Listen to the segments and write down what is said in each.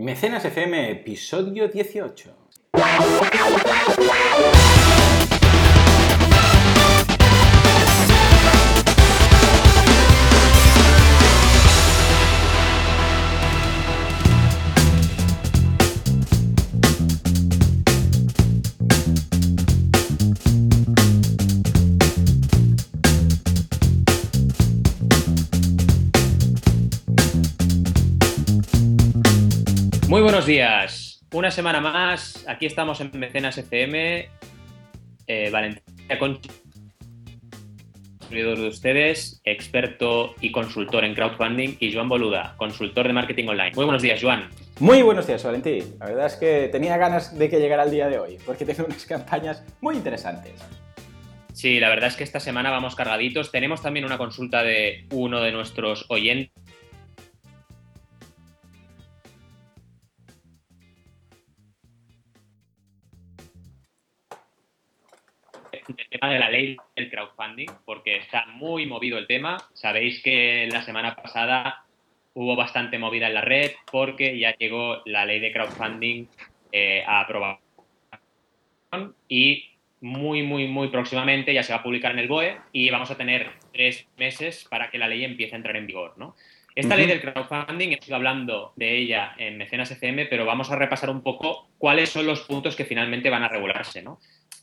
Mecenas FM, episodio 18. Días. Una semana más. Aquí estamos en Mecenas FM. Eh, Valentina Concha, de ustedes, experto y consultor en crowdfunding, y Joan Boluda, consultor de marketing online. Muy buenos días, Joan. Muy buenos días, Valentín. La verdad es que tenía ganas de que llegara el día de hoy, porque tengo unas campañas muy interesantes. Sí, la verdad es que esta semana vamos cargaditos. Tenemos también una consulta de uno de nuestros oyentes el tema de la ley del crowdfunding, porque está muy movido el tema. Sabéis que la semana pasada hubo bastante movida en la red porque ya llegó la ley de crowdfunding eh, a aprobación y muy, muy, muy próximamente ya se va a publicar en el BOE y vamos a tener tres meses para que la ley empiece a entrar en vigor, ¿no? Esta ley del crowdfunding, he hablando de ella en Mecenas FM, pero vamos a repasar un poco cuáles son los puntos que finalmente van a regularse, ¿no?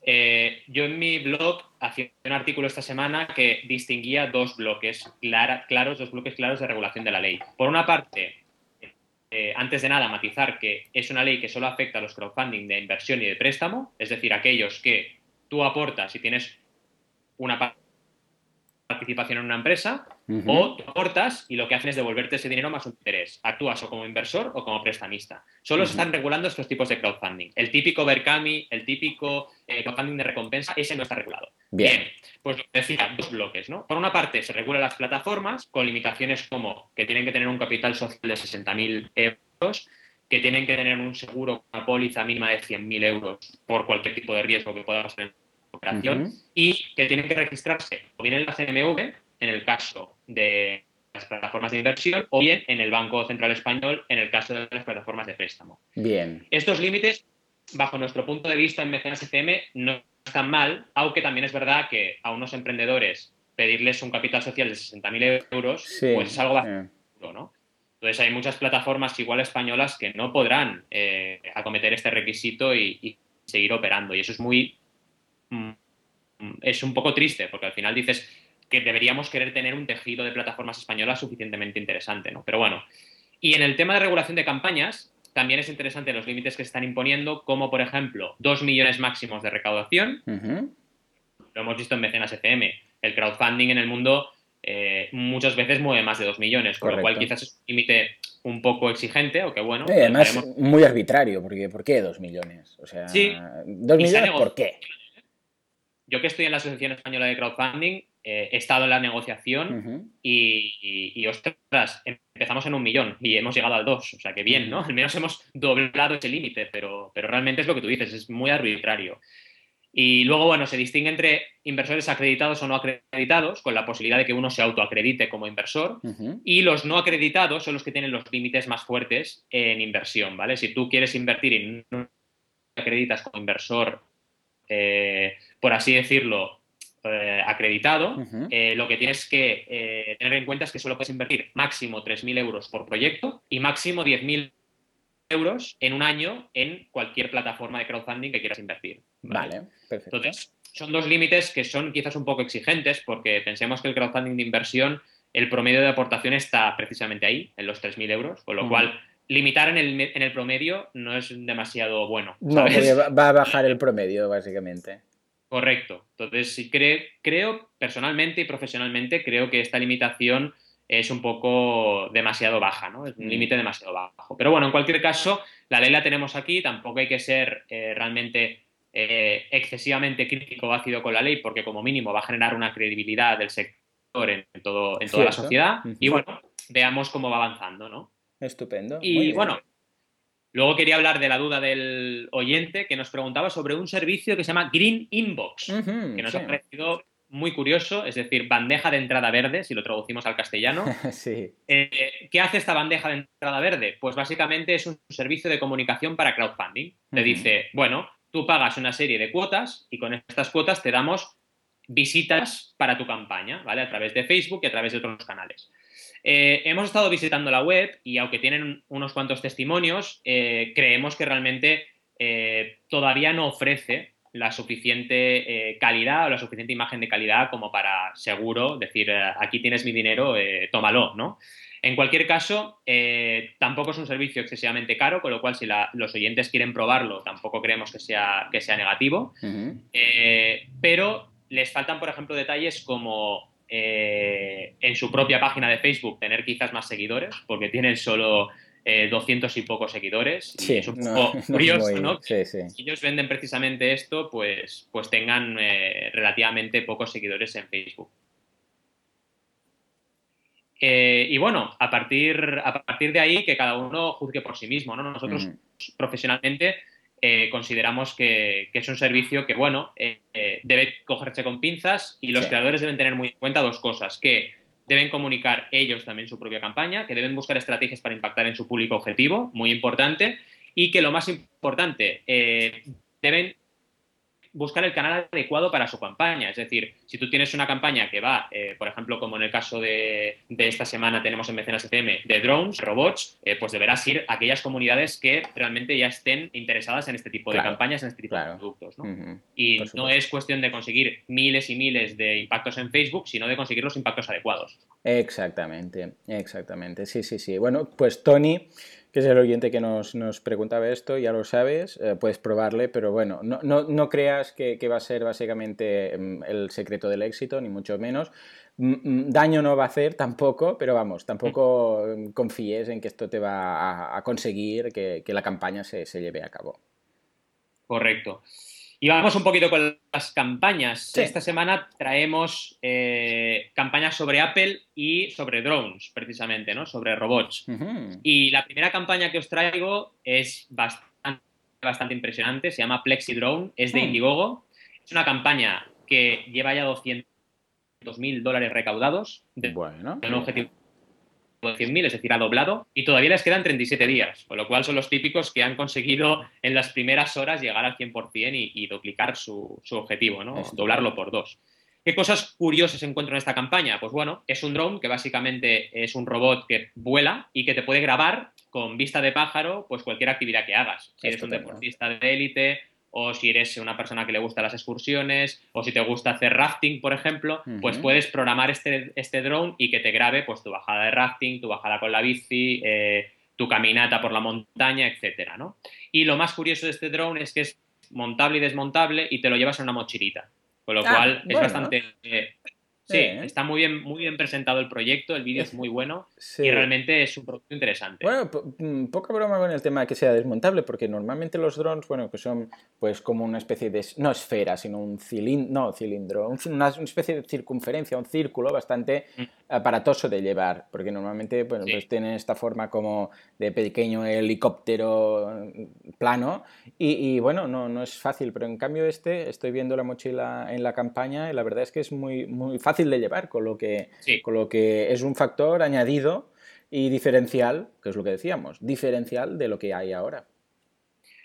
Eh, yo en mi blog hacía un artículo esta semana que distinguía dos bloques claros, dos bloques claros de regulación de la ley. Por una parte, eh, antes de nada, matizar que es una ley que solo afecta a los crowdfunding de inversión y de préstamo, es decir, aquellos que tú aportas y tienes una parte participación en una empresa o tú aportas y lo que hacen es devolverte ese dinero más un interés. Actúas o como inversor o como prestamista. Solo se están regulando estos tipos de crowdfunding. El típico Berkami, el típico eh, crowdfunding de recompensa, ese no está regulado. Bien. pues lo que decía, dos bloques, ¿no? Por una parte, se regulan las plataformas con limitaciones como que tienen que tener un capital social de 60.000 euros, que tienen que tener un seguro, una póliza mínima de 100.000 euros por cualquier tipo de riesgo que pueda pasar en operación y que tienen que registrarse o bien en la CNMV, en el caso de las plataformas de inversión, o bien en el Banco Central Español, en el caso de las plataformas de préstamo. Bien. Estos límites, bajo nuestro punto de vista en Mecenas FM, no están mal, aunque también es verdad que a unos emprendedores pedirles un capital social de 60.000 euros, pues es algo bastante ¿no? Entonces hay muchas plataformas igual españolas que no podrán eh, acometer este requisito y, y, seguir operando. Y eso es muy es un poco triste, porque al final dices que deberíamos querer tener un tejido de plataformas españolas suficientemente interesante, ¿no? Pero bueno, y en el tema de regulación de campañas, también es interesante los límites que se están imponiendo, como por ejemplo, dos millones máximos de recaudación. Lo hemos visto en Mecenas FM. El crowdfunding en el mundo eh, muchas veces mueve más de dos millones, con lo cual quizás es un límite un poco exigente, o que bueno. además, muy arbitrario, porque ¿por qué dos millones? O sea, dos millones, ¿por qué? Yo que estoy en la Asociación Española de Crowdfunding, eh, he estado en la negociación y, ostras, empezamos en un millón y hemos llegado al dos. O sea, que bien, ¿no? Al menos hemos doblado ese límite, pero, pero realmente es lo que tú dices, es muy arbitrario. Y luego, bueno, se distingue entre inversores acreditados o no acreditados, con la posibilidad de que uno se autoacredite como inversor, y los no acreditados son los que tienen los límites más fuertes en inversión, ¿vale? Si tú quieres invertir y no acreditas como inversor eh, por así decirlo, eh, acreditado, eh, lo que tienes que tener en cuenta es que solo puedes invertir máximo 3.000 euros por proyecto y máximo 10.000 euros en un año en cualquier plataforma de crowdfunding que quieras invertir. Vale, perfecto. Entonces, son dos límites que son quizás un poco exigentes porque pensemos que el crowdfunding de inversión, el promedio de aportación está precisamente ahí, en los 3.000 euros, con lo cual limitar en el, en el, promedio no es demasiado bueno. No, va a bajar el promedio, básicamente. Correcto. Entonces, sí creo, personalmente y profesionalmente, creo que esta limitación es un poco demasiado baja, ¿no? Es un mm. límite demasiado bajo. Pero bueno, en cualquier caso, la ley la tenemos aquí, tampoco hay que ser eh, realmente eh, excesivamente crítico o ácido con la ley, porque como mínimo va a generar una credibilidad del sector en, todo, en toda la sociedad. Y bueno, veamos cómo va avanzando, ¿no? Estupendo. Y bueno, luego quería hablar de la duda del oyente que nos preguntaba sobre un servicio que se llama Green Inbox, que nos ha parecido muy curioso, es decir, bandeja de entrada verde, si lo traducimos al castellano. sí. Eh, ¿Qué hace esta bandeja de entrada verde? Pues básicamente es un servicio de comunicación para crowdfunding. Te dice, bueno, tú pagas una serie de cuotas y con estas cuotas te damos visitas para tu campaña, ¿vale? A través de Facebook y a través de otros canales. Eh, hemos estado visitando la web y aunque tienen unos cuantos testimonios, eh, creemos que realmente todavía no ofrece la suficiente eh, calidad o la suficiente imagen de calidad como para seguro decir, eh, aquí tienes mi dinero, eh, tómalo, ¿no? En cualquier caso, tampoco es un servicio excesivamente caro, con lo cual si los oyentes quieren probarlo, tampoco creemos que sea, que sea negativo. pero les faltan, por ejemplo, detalles como en su propia página de Facebook tener quizás más seguidores, porque tienen solo 200 y pocos seguidores. Sí, es un poco curioso, ¿no? Sí, sí. Si ellos venden precisamente esto, pues, pues tengan eh, relativamente pocos seguidores en Facebook. Eh, y bueno, a partir, a partir de ahí que cada uno juzgue por sí mismo, ¿no? Nosotros profesionalmente eh, consideramos que, es un servicio que, bueno, debe cogerse con pinzas y los creadores deben tener muy en cuenta dos cosas, que deben comunicar ellos también su propia campaña, que deben buscar estrategias para impactar en su público objetivo, muy importante, y que lo más importante, eh, deben buscar el canal adecuado para su campaña. Es decir, si tú tienes una campaña que va, eh, por ejemplo, como en el caso de, esta semana tenemos en Mecenas FM, de drones, robots, eh, pues deberás ir a aquellas comunidades que realmente ya estén interesadas en este tipo de campañas, en este tipo de productos. Y no es cuestión de conseguir miles y miles de impactos en Facebook, sino de conseguir los impactos adecuados. Exactamente, exactamente. Sí, sí, sí. Bueno, pues Tony que es el oyente que nos, preguntaba esto, ya lo sabes, eh, puedes probarle, pero bueno, no, no, creas que, va a ser básicamente mm, el secreto del éxito, ni mucho menos. Mm, mm, daño no va a hacer tampoco, pero vamos, tampoco confíes en que esto te va a, conseguir que, la campaña se, se lleve a cabo. Correcto. Y vamos un poquito con las campañas. Esta semana traemos eh, campañas sobre Apple y sobre drones, precisamente, ¿no? Sobre robots. Y la primera campaña que os traigo es bastante, bastante impresionante. Se llama Plexi Drone, es de hmm. Indiegogo. Es una campaña que lleva ya 200 mil dólares recaudados. De, bueno. un objetivo 100.000, es decir, ha doblado, y todavía les quedan 37 días, con lo cual son los típicos que han conseguido en las primeras horas llegar al 100% y, y duplicar su, objetivo, ¿no? doblarlo por dos. ¿Qué cosas curiosas encuentro en esta campaña? Pues bueno, es un drone que básicamente es un robot que vuela y que te puede grabar con vista de pájaro pues cualquier actividad que hagas. Si eres un deportista de élite o si eres una persona que le gusta las excursiones, o si te gusta hacer rafting, por ejemplo, pues puedes programar este, este drone y que te grabe pues tu bajada de rafting, tu bajada con la bici, eh, tu caminata por la montaña, etcétera, ¿no? Y lo más curioso de este drone es que es montable y desmontable y te lo llevas en una mochilita, con lo ah, cual es bastante... Eh, Sí, está muy bien, muy bien presentado el proyecto, el vídeo es muy bueno y realmente es un producto interesante. Bueno, mm, poca broma con el tema de que sea desmontable, porque normalmente los drones, bueno, que son pues como una especie de, no esfera, sino un cilindro, no cilindro, una, especie de circunferencia, un círculo bastante mm. aparatoso de llevar, porque normalmente bueno, pues tienen esta forma como de pequeño helicóptero mm, plano y, bueno, no, no es fácil, pero en cambio este, estoy viendo la mochila en la campaña y la verdad es que es muy, muy fácil de llevar, con lo, que, con lo que es un factor añadido y diferencial, que es lo que decíamos, diferencial de lo que hay ahora.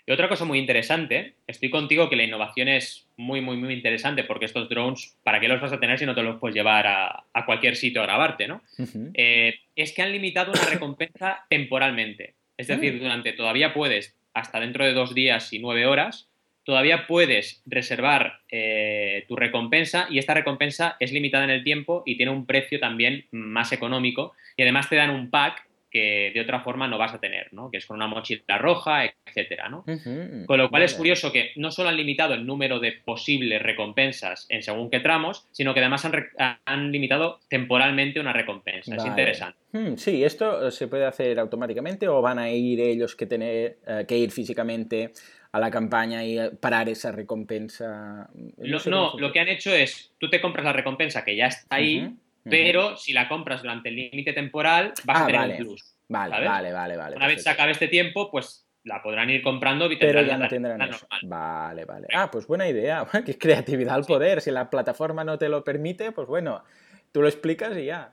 Y otra cosa muy interesante, estoy contigo que la innovación es muy, muy, muy interesante porque estos drones, ¿para qué los vas a tener si no te los puedes llevar a, cualquier sitio a grabarte, no? Eh, es que han limitado una recompensa temporalmente. Es decir, mm. durante todavía puedes, hasta dentro de dos días y nueve horas, todavía puedes reservar eh, tu recompensa y esta recompensa es limitada en el tiempo y tiene un precio también más económico y además te dan un pack que de otra forma no vas a tener, ¿no? Que es con una mochila roja, etcétera, ¿no? Con lo cual es curioso que no solo han limitado el número de posibles recompensas en según qué tramos, sino que además han, limitado temporalmente una recompensa. Es interesante. Hmm, sí, ¿esto se puede hacer automáticamente o van a ir ellos que tener eh, que ir físicamente a la campaña y parar esa recompensa. No, lo que han hecho es, tú te compras la recompensa que ya está ahí, pero si la compras durante el límite temporal vas a ah, tener un plus. Vale, vale, vale, vale. Una vez se acabe este tiempo, pues la podrán ir comprando y Pero ya no tendrán eso. Vale, vale. Ah, pues buena idea. Qué creatividad al poder. Si la plataforma no te lo permite, pues bueno, tú lo explicas y ya.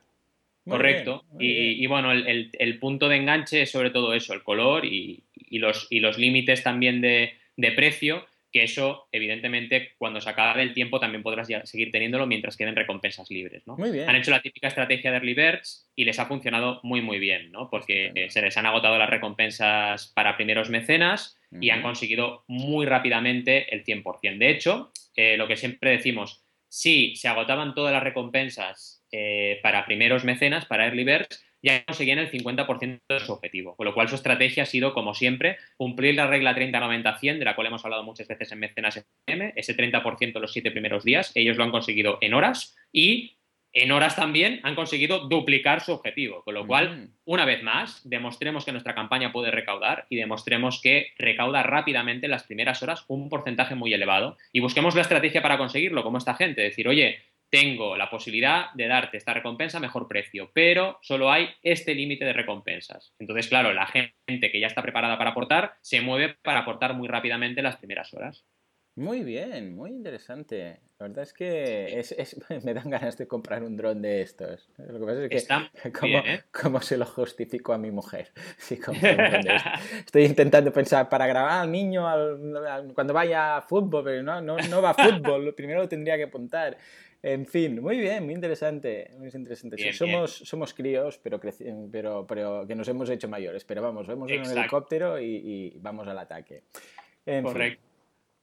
Correcto. y, bueno, el, punto de enganche es sobre todo eso, el color y, los, y los límites también de, de precio que eso, evidentemente, cuando se acabe el tiempo también podrás seguir teniéndolo mientras queden recompensas libres, ¿no? Muy bien. Han hecho la típica estrategia de early birds y les ha funcionado muy, muy bien, ¿no? Porque se les han agotado las recompensas para primeros mecenas y han conseguido muy rápidamente el 100%. De hecho, eh, lo que siempre decimos, si se agotaban todas las recompensas eh, para primeros mecenas, para early birds, ya conseguían el 50% de su objetivo. Con lo cual su estrategia ha sido, como siempre, cumplir la regla 30-90-100, de la cual hemos hablado muchas veces en Mecenas FM, ese 30% los siete primeros días. Ellos lo han conseguido en horas y en horas también han conseguido duplicar su objetivo. Con lo cual, una vez más, demostremos que nuestra campaña puede recaudar y demostremos que recauda rápidamente en las primeras horas un porcentaje muy elevado. Y busquemos la estrategia para conseguirlo, como esta gente. Decir, oye, tengo la posibilidad de darte esta recompensa a mejor precio, pero solo hay este límite de recompensas. Entonces, claro, la gente que ya está preparada para aportar se mueve para aportar muy rápidamente las primeras horas. Muy bien, muy interesante. La verdad es que me dan ganas de comprar un dron de estos. Lo que pasa es que, ¿eh? ¿cómo, se lo justifico a mi mujer? Estoy intentando pensar, para grabar al niño cuando vaya a fútbol, pero no, no, no va a fútbol, primero lo tendría que apuntar. En fin, muy bien, muy interesante. Muy interesante. somos, somos críos, pero, pero, pero que nos hemos hecho mayores. Pero vamos, vemos en un helicóptero y, vamos al ataque. Correcto.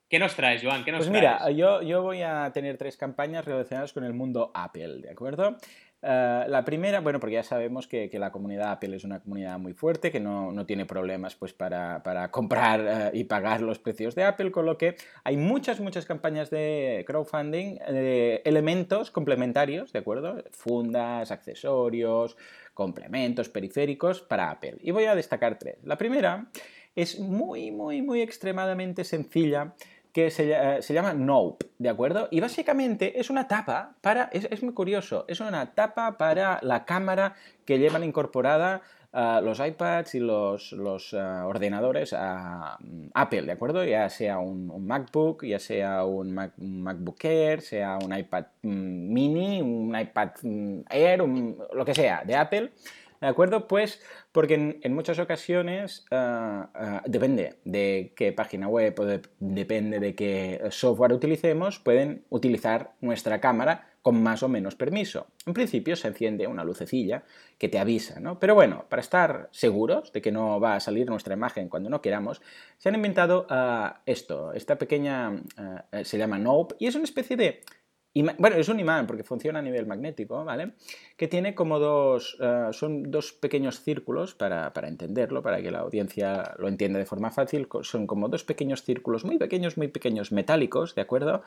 ¿Qué nos traes, Joan? ¿Qué nos pues mira, yo, yo voy a tener tres campañas relacionadas con el mundo Apple, ¿de acuerdo? Eh, la primera, bueno, porque ya sabemos que, la comunidad Apple es una comunidad muy fuerte, que no, tiene problemas pues, para, comprar eh, y pagar los precios de Apple, con lo que hay muchas, muchas campañas de crowdfunding, de elementos complementarios, ¿de acuerdo? Fundas, accesorios, complementos, periféricos para Apple. Y voy a destacar tres. La primera es muy, muy, muy extremadamente sencilla que se, se, llama Nope, ¿de acuerdo? Y básicamente es una tapa para, es, muy curioso, es una tapa para la cámara que llevan incorporada uh, los iPads y los, los uh, ordenadores a uh, Apple, ¿de acuerdo? Ya sea un, MacBook, ya sea un, MacBook Air, sea un iPad mm, mini, un iPad mm, Air, lo que sea, de Apple. ¿De acuerdo? Pues porque en, muchas ocasiones ah, ah, depende de qué página web o depende de qué software utilicemos, pueden utilizar nuestra cámara con más o menos permiso. En principio se enciende una lucecilla que te avisa, ¿no? Pero bueno, para estar seguros de que no va a salir nuestra imagen cuando no queramos, se han inventado ah, esto, esta pequeña, se llama Nope, y es una especie de bueno, es un imán porque funciona a nivel magnético, ¿vale? Que tiene como dos, eh, son dos pequeños círculos, para, entenderlo, para que la audiencia lo entienda de forma fácil, son como dos pequeños círculos muy pequeños, muy pequeños, metálicos, ¿de acuerdo?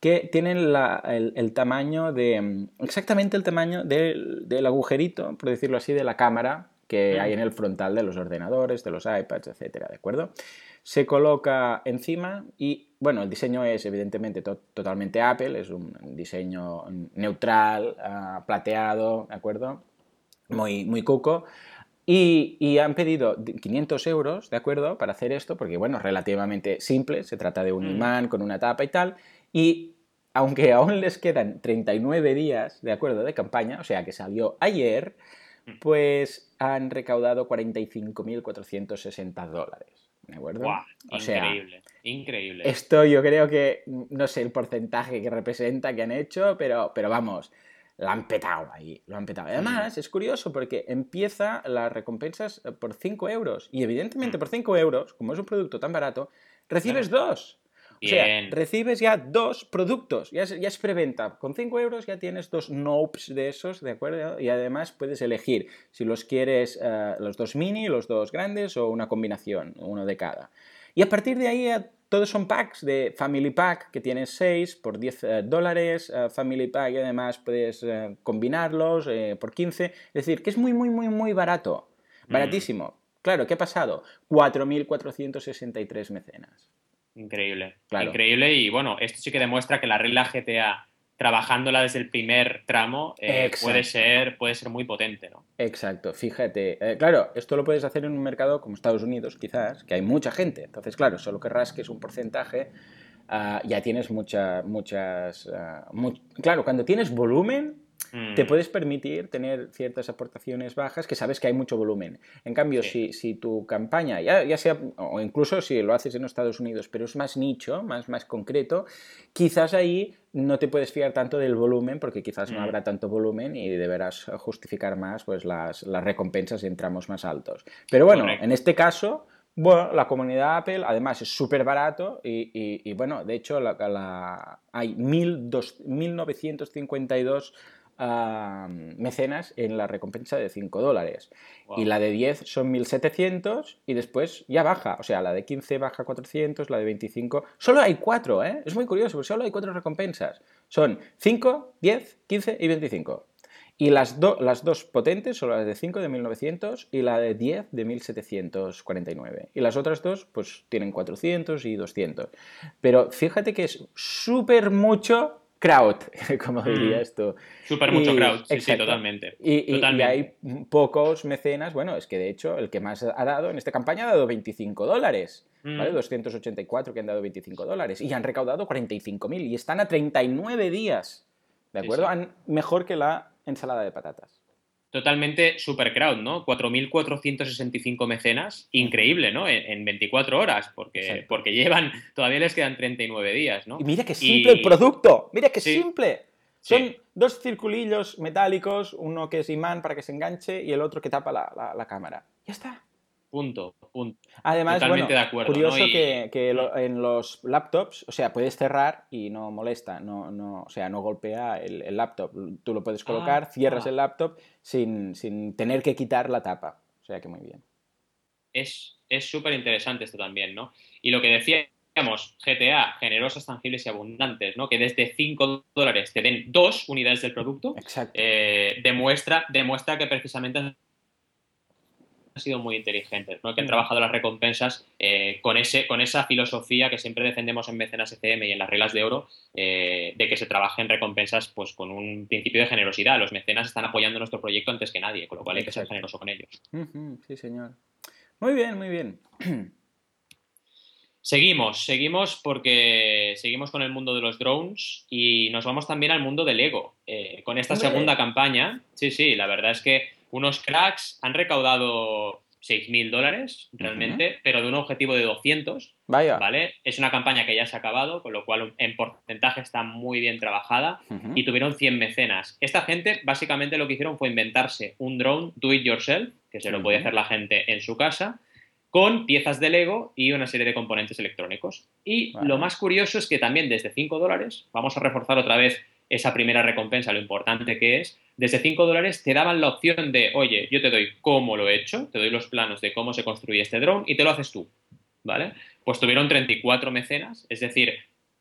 Que tienen el, tamaño de, exactamente el tamaño del, del agujerito, por decirlo así, de la cámara que hay en el frontal de los ordenadores, de los iPads, etcétera, ¿de acuerdo? Se coloca encima y, bueno, el diseño es evidentemente totalmente Apple, es un diseño neutral, ah, plateado, ¿de acuerdo? Muy, muy cuco. Y, han pedido 500 euros, ¿de acuerdo? Para hacer esto, porque, bueno, relativamente simple, se trata de un mm. imán con una tapa y tal. Y aunque aún les quedan 39 días, ¿de acuerdo? De campaña, o sea que salió ayer, mm. pues han recaudado 45.460 dólares. ¿De acuerdo? increíble, increíble. Esto yo creo que, no sé el porcentaje que representa que han hecho, pero, pero vamos, lo han petado ahí, lo han petado. Además, es curioso porque empieza las recompensas por 5 euros. Y evidentemente mm. por 5 euros, como es un producto tan barato, recibes dos. O sea, recibes ya dos productos, ya es, ya es preventa. Con 5 euros ya tienes dos nopes de esos, ¿de acuerdo? Y además puedes elegir si los quieres eh, los dos mini, los dos grandes o una combinación, uno de cada. Y a partir de ahí todos son packs de Family Pack que tienes 6 por 10 eh, dólares, eh, Family Pack y además puedes combinarlos por 15. Es decir, que es muy, muy, muy, muy barato. Mm. Baratísimo. Claro, ¿qué ha pasado? 4.463 mecenas. Increíble. Increíble. Y bueno, esto sí que demuestra que la regla GTA trabajándola desde el primer tramo eh, puede, ser, puede ser muy potente, ¿no? Exacto, fíjate. Eh, claro, esto lo puedes hacer en un mercado como Estados Unidos, quizás, que hay mucha gente. Entonces, claro, solo que rasques un porcentaje, ah, ya tienes mucha, muchas... Ah, claro, cuando tienes volumen, te mm. puedes permitir tener ciertas aportaciones bajas que sabes que hay mucho volumen. En cambio, si, si, tu campaña, ya, ya, sea, o incluso si lo haces en Estados Unidos, pero es más nicho, más, más concreto, quizás ahí no te puedes fiar tanto del volumen porque quizás no mm. habrá tanto volumen y deberás justificar más pues, las, las recompensas en tramos más altos. Pero bueno, en este caso... Bueno, la comunidad Apple además es súper barato y, bueno, de hecho la, la, hay 1952 mecenas en la recompensa de 5 dólares. Y la de 10 son 1700 y después ya baja. O sea, la de 15 baja 400, la de 25. Solo hay 4, ¿eh? Es muy curioso, porque solo hay 4 recompensas. Son 5, 10, 15 y 25. Y las, las dos potentes son las de 5 de 1900 y la de 10 de 1749. Y las otras dos, pues tienen 400 y 200. Pero fíjate que es súper mucho crowd, como dirías tú. Súper mucho crowd, sí, sí, totalmente. Y, hay pocos mecenas, bueno, es que de hecho el que más ha dado en esta campaña ha dado 25 dólares, ¿vale? 284 mm. que han dado 25 dólares y han recaudado 45.000 y están a 39 días, ¿de acuerdo? mejor que la ensalada de patatas totalmente super crowd, ¿no? 4.465 mecenas, increíble, ¿no? En, 24 horas, porque, porque llevan, todavía les quedan 39 días, ¿no? Y mira qué simple el producto, mira qué simple. Son dos circulillos metálicos, uno que es imán para que se enganche y el otro que tapa la cámara. Ya está. Punto, punto. Además, bueno, curioso que, en los laptops, o sea, puedes cerrar y no molesta, no, no, o sea, no golpea el, laptop. Tú lo puedes colocar, ah, cierras ah. el laptop sin, tener que quitar la tapa. O sea que muy bien. Es súper interesante esto también, ¿no? Y lo que decíamos, GTA, generosas, tangibles y abundantes, ¿no? Que desde 5 dólares te den dos unidades del producto, eh, demuestra, demuestra que precisamente sido muy inteligentes, ¿no? que han mm. trabajado las recompensas eh, con, ese, con esa filosofía que siempre defendemos en Mecenas ECM y en las reglas de oro, eh, de que se trabajen recompensas pues, con un principio de generosidad. Los mecenas están apoyando nuestro proyecto antes que nadie, con lo cual hay que ser generoso con ellos. Sí, señor. Muy bien, muy bien. Seguimos, seguimos porque seguimos con el mundo de los drones y nos vamos también al mundo del Lego. Eh, con esta segunda campaña, sí, sí, la verdad es que unos cracks han recaudado 6.000 dólares realmente, pero de un objetivo de 200. Vaya. ¿Vale? Es una campaña que ya se ha acabado, con lo cual en porcentaje está muy bien trabajada y tuvieron 100 mecenas. Esta gente básicamente lo que hicieron fue inventarse un drone do it yourself, que se lo puede hacer la gente en su casa, con piezas de Lego y una serie de componentes electrónicos. Y lo más curioso es que también desde 5 dólares, vamos a reforzar otra vez esa primera recompensa, lo importante que es, desde 5 dólares te daban la opción de, oye, yo te doy cómo lo he hecho, te doy los planos de cómo se construye este drone y te lo haces tú, ¿vale? Pues tuvieron 34 mecenas, es decir,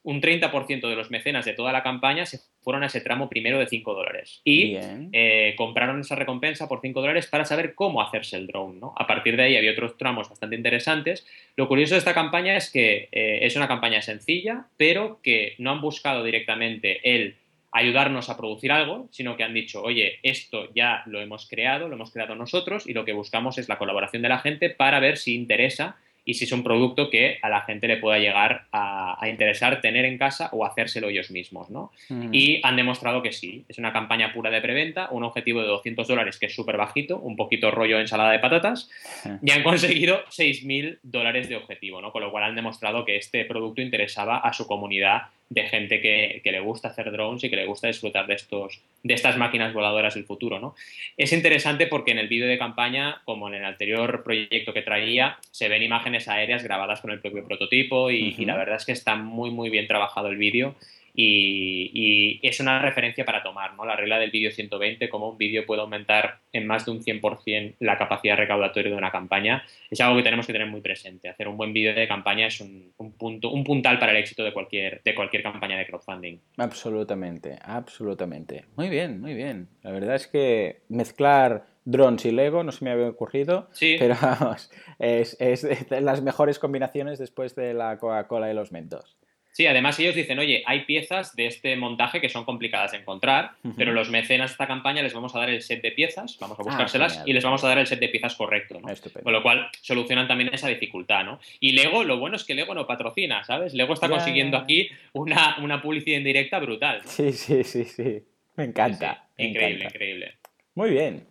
un 30% de los mecenas de toda la campaña se fueron a ese tramo primero de 5 dólares. Y eh, compraron esa recompensa por 5 dólares para saber cómo hacerse el drone. ¿no? A partir de ahí había otros tramos bastante interesantes. Lo curioso de esta campaña es que eh, es una campaña sencilla, pero que no han buscado directamente el ayudarnos a producir algo, sino que han dicho, oye, esto ya lo hemos creado, lo hemos creado nosotros y lo que buscamos es la colaboración de la gente para ver si interesa y si es un producto que a la gente le pueda llegar a, interesar tener en casa o hacérselo ellos mismos, ¿no? Mm. Y han demostrado que sí, es una campaña pura de preventa, un objetivo de 200 dólares que es súper bajito, un poquito rollo ensalada de patatas, y han conseguido 6.000 dólares de objetivo, ¿no? Con lo cual han demostrado que este producto interesaba a su comunidad de gente que, le gusta hacer drones y que le gusta disfrutar de, estos, de estas máquinas voladoras del futuro. ¿no? Es interesante porque en el vídeo de campaña, como en el anterior proyecto que traía, se ven imágenes aéreas grabadas con el propio prototipo y, y la verdad es que está muy muy bien trabajado el vídeo y, es una referencia para tomar, ¿no? La regla del vídeo 120, cómo un vídeo puede aumentar en más de un 100% la capacidad recaudatoria de una campaña, es algo que tenemos que tener muy presente. Hacer un buen vídeo de campaña es un, punto, un puntal para el éxito de cualquier, de cualquier campaña de crowdfunding. Absolutamente, absolutamente. Muy bien, muy bien. La verdad es que mezclar drones y Lego no se me había ocurrido, pero vamos, es, es las mejores combinaciones después de la Coca-Cola y los Mentos. Sí, además ellos dicen, oye, hay piezas de este montaje que son complicadas de encontrar, pero los mecenas de esta campaña les vamos a dar el set de piezas, vamos a Ah, buscárselas genial. y les vamos a dar el set de piezas correcto, ¿no? Estupendo. Con lo cual solucionan también esa dificultad, ¿no? Y Lego, lo bueno es que Lego no patrocina, ¿sabes? Lego está consiguiendo aquí una, una publicidad indirecta brutal. ¿no? Sí, sí, sí, sí. Me encanta. Sí, Increíble, encanta. increíble. Muy bien.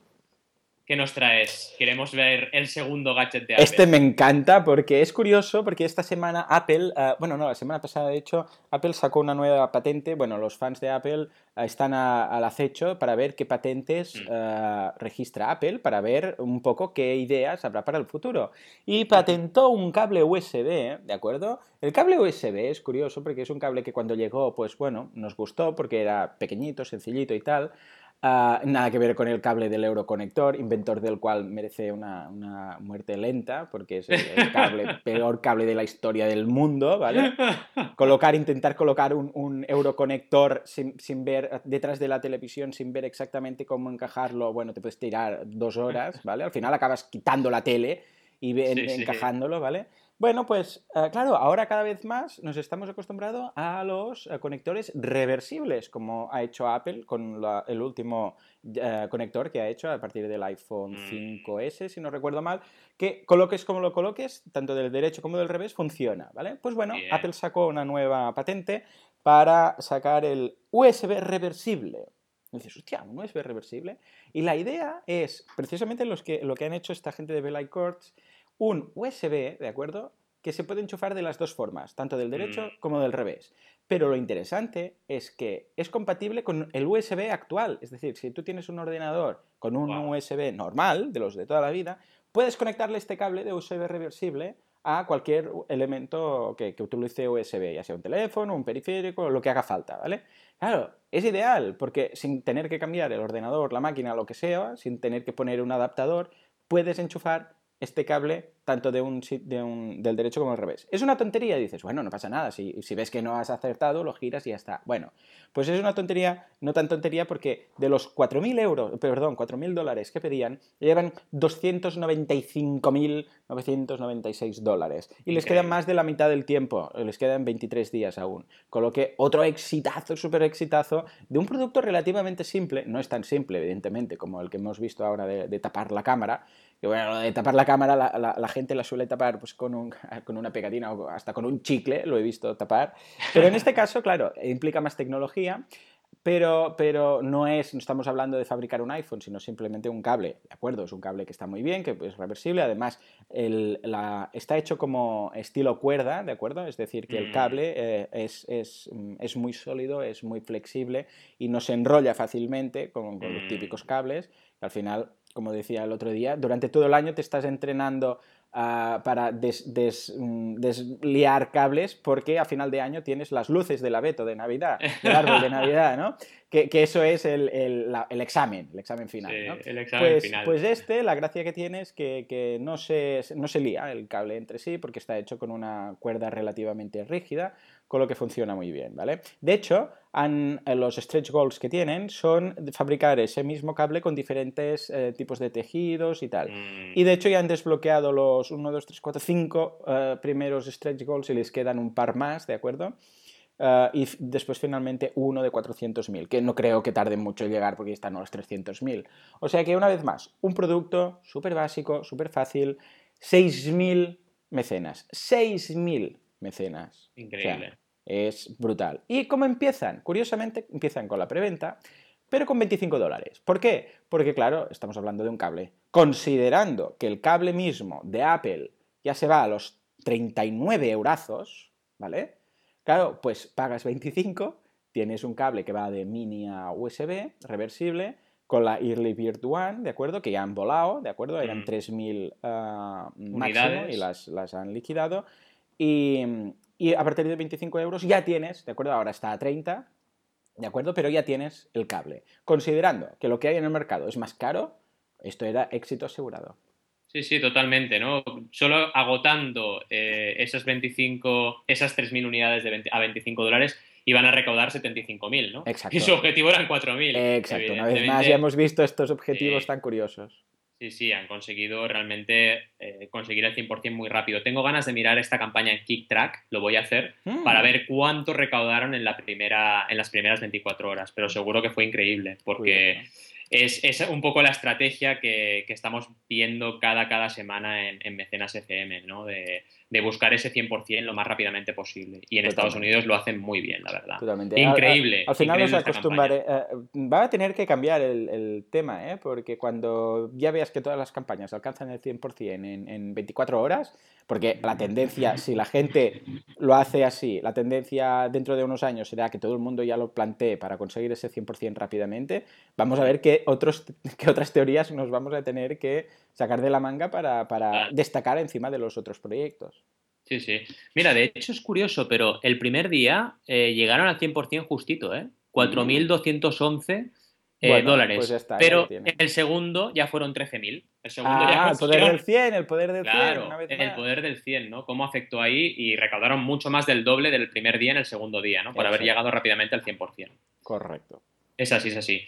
¿Qué nos traes? Queremos ver el segundo gadget de Apple. Este me encanta porque es curioso, porque esta semana Apple, eh, bueno, no, la semana pasada de hecho, Apple sacó una nueva patente. Bueno, los fans de Apple eh, están a- al acecho para ver qué patentes Mm. eh, registra Apple, para ver un poco qué ideas habrá para el futuro. Y patentó un cable USB, ¿de acuerdo? El cable USB es curioso porque es un cable que cuando llegó, pues bueno, nos gustó porque era pequeñito, sencillito y tal. Ah, nada que ver con el cable del Euroconector, inventor del cual merece una, una muerte lenta, porque es el, el cable, peor cable de la historia del mundo, ¿vale? Colocar, intentar colocar un, un Euroconector sin, sin ver detrás de la televisión, sin ver exactamente cómo encajarlo, bueno, te puedes tirar dos horas, ¿vale? Al final acabas quitando la tele y Sí, sí. encajándolo, ¿vale? Bueno, pues eh, claro, ahora cada vez más nos estamos acostumbrados a los eh, conectores reversibles, como ha hecho Apple con la- el último eh, conector que ha hecho a partir del iPhone Mm. 5S, si no recuerdo mal, que coloques como lo coloques, tanto del derecho como del revés, funciona, ¿vale? Pues bueno, Bien. Apple sacó una nueva patente para sacar el USB reversible. Y dices, hostia, un USB reversible. Y la idea es, precisamente los que, lo que han hecho esta gente de Belay Cords, un USB, ¿de acuerdo? Que se puede enchufar de las dos formas, tanto del derecho Mm. como del revés. Pero lo interesante es que es compatible con el USB actual. Es decir, si tú tienes un ordenador con un. USB normal, de los de toda la vida, puedes conectarle este cable de USB reversible a cualquier elemento que, que utilice USB, ya sea un teléfono, un periférico, lo que haga falta, ¿vale? Claro, es ideal porque sin tener que cambiar el ordenador, la máquina, lo que sea, sin tener que poner un adaptador, puedes enchufar este cable tanto de un, de un- del derecho como del revés. Es una tontería, dices, bueno, no pasa nada, si, si ves que no has acertado, lo giras y ya está. Bueno, pues es una tontería, no tan tontería porque de los 4.000 euros, perdón, 4.000 dólares que pedían, llevan 295.996 dólares. Y les quedan Increíble. más de la mitad del tiempo, les quedan 23 días aún. Con lo que otro exitazo, súper exitazo, de un producto relativamente simple, no es tan simple, evidentemente, como el que hemos visto ahora de, de tapar la cámara, que bueno, lo de tapar la cámara la, la- la gente la suele tapar pues, con, un- con una pegatina o hasta con un chicle, lo he visto tapar. Pero en este caso, claro, implica más tecnología, pero, pero no es, no estamos hablando de fabricar un iPhone, sino simplemente un cable, ¿de acuerdo? Es un cable que está muy bien, que es reversible, además el- la- está hecho como estilo cuerda, ¿de acuerdo? Es decir, que el Mm. cable eh, es, es, es muy sólido, es muy flexible y no se enrolla fácilmente con, con los Mm. típicos cables. Al final, como decía el otro día, durante todo el año te estás entrenando ah, para des- des- mm, desliar cables porque a final de año tienes las luces del abeto de Navidad, del árbol de Navidad, ¿no? Que, que eso es el, el- la- el examen, el examen final, Sí, ¿no? el examen Pues, final. pues este, la gracia que tiene es que, que no, se, no se lía el cable entre sí porque está hecho con una cuerda relativamente rígida, con lo que funciona muy bien, ¿vale? De hecho, han- eh, los stretch goals que tienen son fabricar ese mismo cable con diferentes eh, tipos de tejidos y tal. Mm, Y de hecho ya han desbloqueado los 1, 2, 3, 4, 5 eh, primeros stretch goals y les quedan un par más, ¿de acuerdo? Eh, y después finalmente uno de 400.000, que no creo que tarde mucho en llegar porque están a los 300.000. O sea que una vez más, un producto súper básico, súper fácil, 6.000 mecenas. 6.000 mecenas. O sea, increíble. es brutal. ¿Y cómo empiezan? Curiosamente, empiezan con la preventa, pero con 25 dólares. ¿Por qué? Porque, claro, estamos hablando de un cable. Considerando que el cable mismo de Apple ya se va a los 39 eurazos, ¿vale? Claro, pues pagas 25, tienes un cable que va de mini a USB, reversible, con la Early Bird One, ¿de acuerdo? Que ya han volado, ¿de acuerdo? Eran Mm. 3.000 ah, máximo y las, las han liquidado. Y, y a partir de 25 euros ya tienes, ¿de acuerdo? Ahora está a 30, ¿de acuerdo? Pero ya tienes el cable. Considerando que lo que hay en el mercado es más caro, esto era éxito asegurado. Sí, sí, totalmente, ¿no? Solo agotando eh, esas 25, esas 3.000 unidades de 20 a 25 dólares iban a recaudar 75.000, ¿no? Exacto. Y su objetivo eran 4.000. Exacto, una vez más ya hemos visto estos objetivos Sí. tan curiosos. Sí, sí, han conseguido realmente eh, conseguir el 100% muy rápido. Tengo ganas de mirar esta campaña en KickTrack, lo voy a hacer, Mm. para ver cuánto recaudaron en, la primera, en las primeras 24 horas, pero seguro que fue increíble, porque es, es un poco la estrategia que, que estamos viendo cada, cada semana en, en Mecenas FM, ¿no? De, de buscar ese 100% lo más rápidamente posible. Y en Estados. Unidos lo hacen muy bien, la verdad. Totalmente. Increíble. Al, al final increíble os esta acostumbraré. eh, va a tener que cambiar el, el tema, ¿eh? porque cuando ya veas que todas las campañas alcanzan el 100% en, en 24 horas, porque la tendencia, si la gente lo hace así, la tendencia dentro de unos años será que todo el mundo ya lo plantee para conseguir ese 100% rápidamente, vamos a ver qué, otros, qué otras teorías nos vamos a tener que sacar de la manga para, destacar encima de los otros proyectos. Sí, sí. Mira, de hecho es curioso, pero el primer día eh, llegaron al 100% justito, ¿eh? 4.211 eh, Bueno, dólares. pues ya está, pero el segundo ya fueron 13.000. El segundo ya Ah, el poder del 100, el poder del 100, Claro, una vez el más. poder del 100, ¿no? Cómo afectó ahí y recaudaron mucho más del doble del primer día en el segundo día, ¿no? Por haber llegado rápidamente al 100%. Correcto. Es así, es así.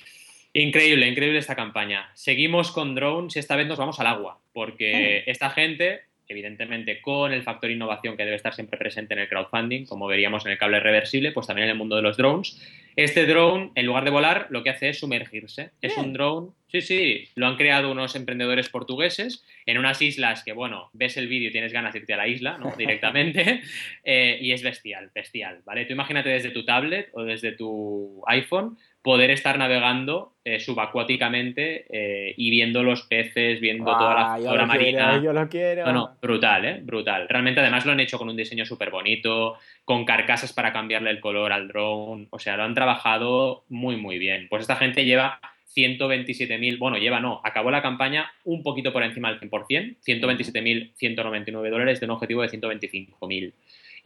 Increíble, increíble esta campaña. Seguimos con drones y esta vez nos vamos al agua, porque esta gente, evidentemente con el factor innovación que debe estar siempre presente en el crowdfunding, como veríamos en el cable reversible, pues también en el mundo de los drones. Este drone, en lugar de volar, lo que hace es sumergirse. Es un drone, sí, sí, lo han creado unos emprendedores portugueses en unas islas que, bueno, ves el vídeo y tienes ganas de irte a la isla, ¿no? Directamente, eh, y es bestial, bestial, ¿vale? Tú imagínate desde tu tablet o desde tu iPhone poder estar navegando eh, subacuáticamente eh, y viendo los peces, viendo toda la flora lo quiero, marina. yo lo quiero. No, no, brutal, ¿eh? Brutal. Realmente además lo han hecho con un diseño súper bonito, con carcasas para cambiarle el color al drone, o sea, lo han trabajado muy, muy bien. Pues esta gente lleva 127.000, bueno, lleva no, acabó la campaña un poquito por encima del 100%, 127.199 dólares de un objetivo de 125.000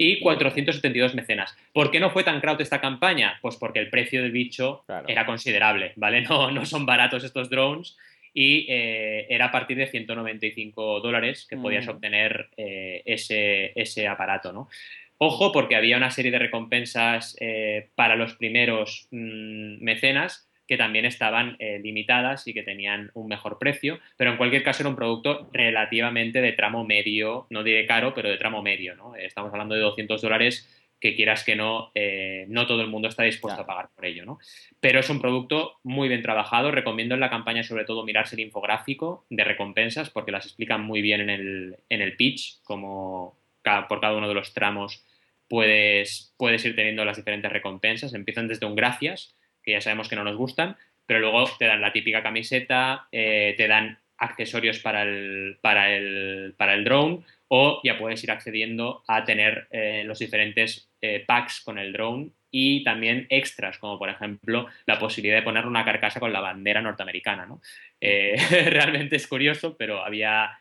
y 472 mecenas. ¿Por qué no fue tan crowd esta campaña? Pues porque el precio del bicho Claro. era considerable, ¿vale? No, no son baratos estos drones y eh, era a partir de 195 dólares que podías Mm. obtener eh, ese, ese aparato, ¿no? Ojo, porque había una serie de recompensas eh, para los primeros mm, mecenas que también estaban eh, limitadas y que tenían un mejor precio, pero en cualquier caso era un producto relativamente de tramo medio, no diré caro, pero de tramo medio, ¿no? Estamos hablando de 200 dólares que quieras que no, eh, no todo el mundo está dispuesto Claro. a pagar por ello, ¿no? Pero es un producto muy bien trabajado. Recomiendo en la campaña, sobre todo, mirarse el infográfico de recompensas, porque las explican muy bien en el, en el pitch, como por cada uno de los tramos puedes, puedes ir teniendo las diferentes recompensas. Empiezan desde un gracias, que ya sabemos que no nos gustan, pero luego te dan la típica camiseta, eh, te dan accesorios para el, para el, para el drone o ya puedes ir accediendo a tener eh, los diferentes eh, packs con el drone y también extras, como por ejemplo la posibilidad de poner una carcasa con la bandera norteamericana. ¿no? Realmente es curioso, pero había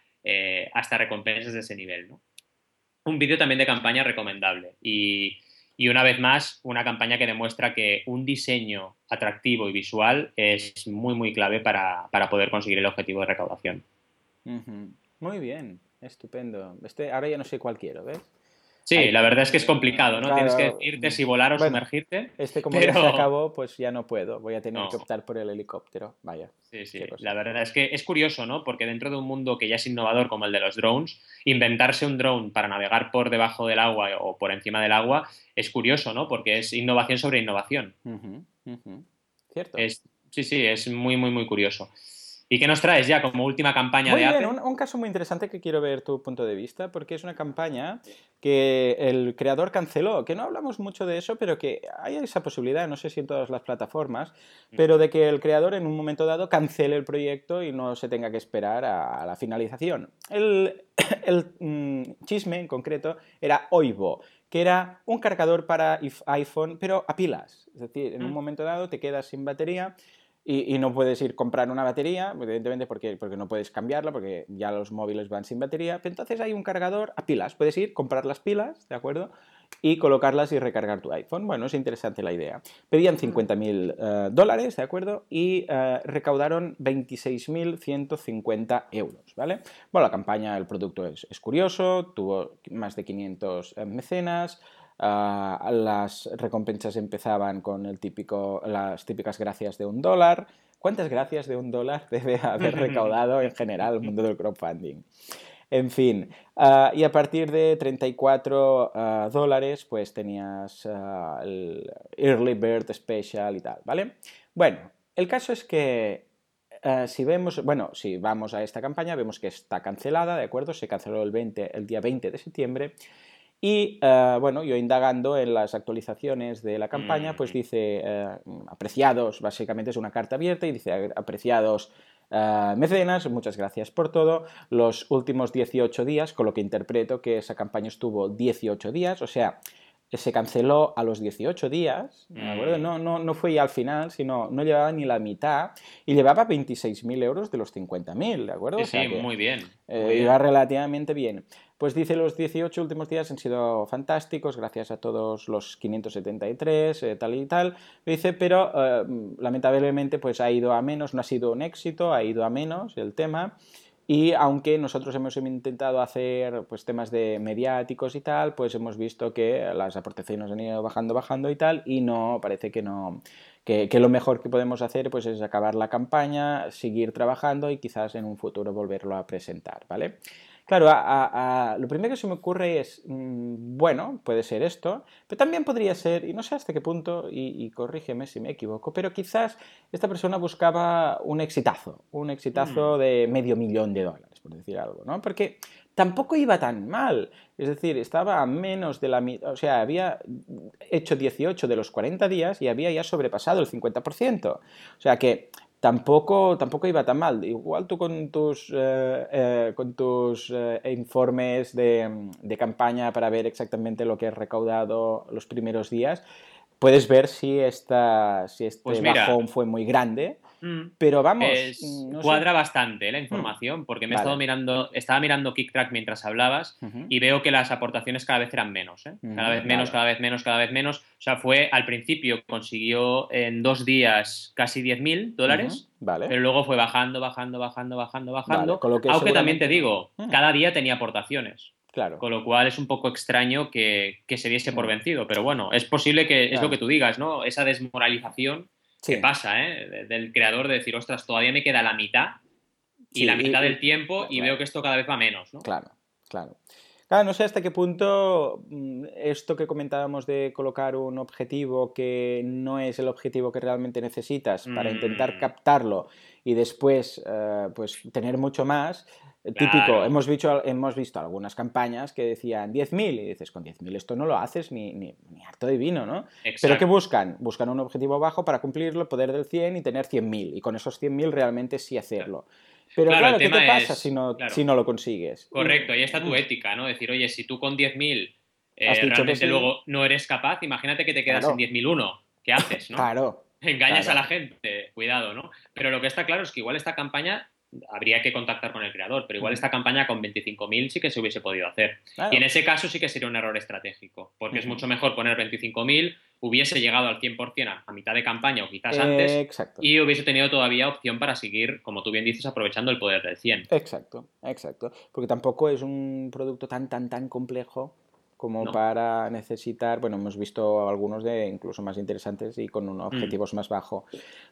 hasta recompensas de ese nivel. ¿no? Un vídeo también de campaña recomendable y, y una vez más, una campaña que demuestra que un diseño atractivo y visual es muy, muy clave para, para poder conseguir el objetivo de recaudación. Muy bien, estupendo. Este, ahora ya no sé cuál quiero, ¿ves? Sí, la verdad es que es complicado, ¿no? claro. Tienes que decirte si volar o Bueno, sumergirte. Este como ya se Pero- acabó, pues ya no puedo. Voy a tener No. que optar por el helicóptero. Vaya. Sí, sí. La verdad es que es curioso, ¿no? Porque dentro de un mundo que ya es innovador como el de los drones, inventarse un drone para navegar por debajo del agua o por encima del agua es curioso, ¿no? Porque es innovación sobre innovación. Cierto. Es, sí, sí, es muy, muy, muy curioso. ¿Y qué nos traes ya como última campaña Muy de bien, Apple? un, un caso muy interesante que quiero ver tu punto de vista, porque es una campaña que el creador canceló, que no hablamos mucho de eso, pero que hay esa posibilidad, no sé si en todas las plataformas, pero de que el creador en un momento dado cancele el proyecto y no se tenga que esperar a, a la finalización. El, el, mm, chisme en concreto era Oibo, que era un cargador para iPhone, pero a pilas. Es decir, en un Mm. momento dado te quedas sin batería y, y no puedes ir a comprar una batería, evidentemente porque, porque no puedes cambiarla, porque ya los móviles van sin batería. Pero entonces hay un cargador a pilas. Puedes ir, comprar las pilas, ¿de acuerdo? Y colocarlas y recargar tu iPhone. Bueno, es interesante la idea. Pedían 50.000 eh, dólares, ¿de acuerdo? Y eh, recaudaron 26.150 euros, ¿vale? Bueno, la campaña, el producto es, es curioso, tuvo más de 500 eh, mecenas. Las recompensas empezaban con el típico, las típicas gracias de un dólar, ¿Cuántas gracias de un dólar debe haber recaudado en general el mundo del crowdfunding? En fin, ah, y a partir de 34 ah, dólares, pues tenías ah, el Early Bird Special y tal, ¿vale? Bueno, el caso es que si vemos, bueno, si vamos a esta campaña, vemos que está cancelada, ¿de acuerdo? Se canceló el, 20, el día 20 de septiembre. Y bueno, yo indagando en las actualizaciones de la campaña, pues mm. dice apreciados, básicamente es una carta abierta y dice apreciados uh, mecenas, muchas gracias por todo. Los últimos 18 días, con lo que interpreto que esa campaña estuvo 18 días, o sea, se canceló a los 18 días, mm. No, no, no fue ya al final, sino no llevaba ni la mitad y llevaba 26.000 euros de los 50.000, ¿de acuerdo? Sí, muy bien. Eh, iba relativamente bien. Pues dice, los 18 últimos días han sido fantásticos, gracias a todos los 573, eh, tal y tal. Dice, pero eh, lamentablemente pues ha ido a menos, no ha sido un éxito, ha ido a menos el tema. Y aunque nosotros hemos intentado hacer pues, temas de mediáticos y tal, pues hemos visto que las aportaciones han ido bajando, bajando y tal, y no, parece que no, que, lo mejor que podemos hacer pues, es acabar la campaña, seguir trabajando y quizás en un futuro volverlo a presentar, ¿vale? Claro, lo primero que se me ocurre es, mm, bueno, puede ser esto, pero también podría ser, y no sé hasta qué punto, y, corrígeme si me equivoco, pero quizás esta persona buscaba un exitazo, un exitazo mm. de medio millón de dólares, por decir algo, ¿no? Porque tampoco iba tan mal, es decir, estaba a menos de la mitad, o sea, había hecho 18 de los 40 días y había ya sobrepasado el 50%. O sea que tampoco, tampoco iba tan mal. Igual tú con tus, eh, eh, con tus eh, informes de, de, campaña para ver exactamente lo que has recaudado los primeros días, puedes ver si, esta, si este pues bajón fue muy grande. Mm. Pero vamos. cuadra bastante la mm. información, porque me he estado mirando, estaba mirando KickTrack mientras hablabas y veo que las aportaciones cada vez eran menos. ¿eh? Cada vez menos, cada vez menos, cada vez menos. O sea, fue al principio, consiguió en dos días casi 10.000 dólares. Vale. Pero luego fue bajando, bajando, bajando, bajando, bajando. Aunque también te digo, cada día tenía aportaciones. Claro. Con lo cual es un poco extraño que, se diese por mm. vencido. Pero bueno, es posible que es lo que tú digas, ¿no? Esa desmoralización que pasa, ¿eh? Del creador de decir, ostras, todavía me queda la mitad y la mitad del tiempo y veo que esto cada vez va menos, ¿no? Claro, claro. Claro, no sé hasta qué punto mm, esto que comentábamos de colocar un objetivo que no es el objetivo que realmente necesitas para intentar mm. captarlo y después eh, pues tener mucho más, Típico, hemos visto, hemos visto algunas campañas que decían 10.000 y dices, con 10.000 esto no lo haces ni, ni, harto de vino, ¿no? Pero ¿qué buscan? Buscan un objetivo bajo para cumplirlo, poder del 100 y tener 100.000 y con esos 100.000 realmente sí hacerlo. Pero claro, ¿qué te pasa si, no, si no lo consigues? Correcto, y está tu mm. ética, ¿no? Decir, oye, si tú con 10.000 eh, realmente luego no eres capaz, imagínate que te quedas en 10.001, ¿qué haces, no? Claro. Engañas a la gente, cuidado, ¿no? Pero lo que está claro es que igual esta campaña habría que contactar con el creador, pero igual esta campaña con 25.000 sí que se hubiese podido hacer. Y en ese caso sí que sería un error estratégico, porque es mucho mejor poner 25.000, hubiese llegado al 100% a, mitad de campaña o quizás antes, y hubiese tenido todavía opción para seguir, como tú bien dices, aprovechando el poder del 100. Exacto, exacto, porque tampoco es un producto tan, tan, tan complejo como para necesitar, bueno, hemos visto algunos de incluso más interesantes y con unos mm. objetivos más bajos,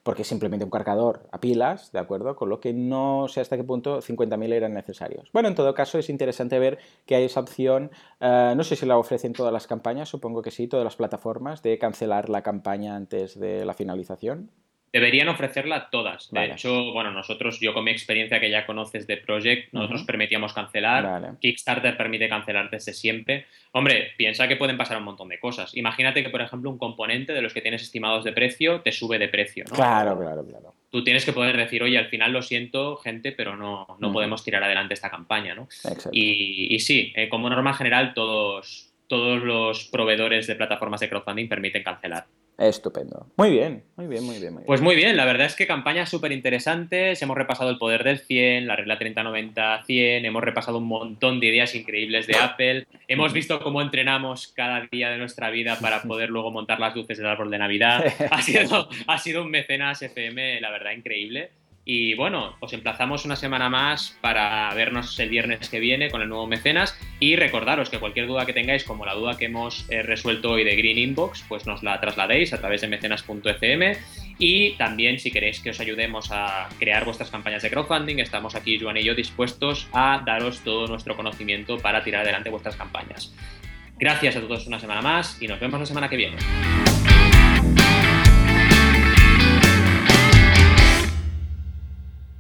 porque es simplemente un cargador a pilas, ¿de acuerdo? Con lo que no sé hasta qué punto 50.000 eran necesarios. Bueno, en todo caso es interesante ver que hay esa opción, eh, no sé si la ofrecen todas las campañas, supongo que sí, todas las plataformas, de cancelar la campaña antes de la finalización. Deberían ofrecerla todas. De hecho, bueno, nosotros, yo con mi experiencia que ya conoces de Project, nosotros permitíamos cancelar. Kickstarter permite cancelar desde siempre. Hombre, piensa que pueden pasar un montón de cosas. Imagínate que, por ejemplo, un componente de los que tienes estimados de precio te sube de precio. ¿no? Claro, claro, claro. Tú tienes que poder decir, oye, al final lo siento, gente, pero no, no podemos tirar adelante esta campaña, ¿no? Y, y, sí, eh, como norma general, todos, todos los proveedores de plataformas de crowdfunding permiten cancelar. Estupendo. Muy bien, muy bien, muy bien. Pues muy bien, la verdad es que campañas súper interesantes. Hemos repasado el poder del 100, la regla 30-90-100, hemos repasado un montón de ideas increíbles de Apple. Hemos visto cómo entrenamos cada día de nuestra vida para poder luego montar las luces del árbol de Navidad. Ha sido, ha sido un mecenas FM, la verdad, increíble. Y bueno, os emplazamos una semana más para vernos el viernes que viene con el nuevo mecenas y recordaros que cualquier duda que tengáis, como la duda que hemos eh, resuelto hoy de Green Inbox, pues nos la trasladéis a través de mecenas.fm y también si queréis que os ayudemos a crear vuestras campañas de crowdfunding, estamos aquí, Joan y yo, dispuestos a daros todo nuestro conocimiento para tirar adelante vuestras campañas. Gracias a todos una semana más y nos vemos la semana que viene.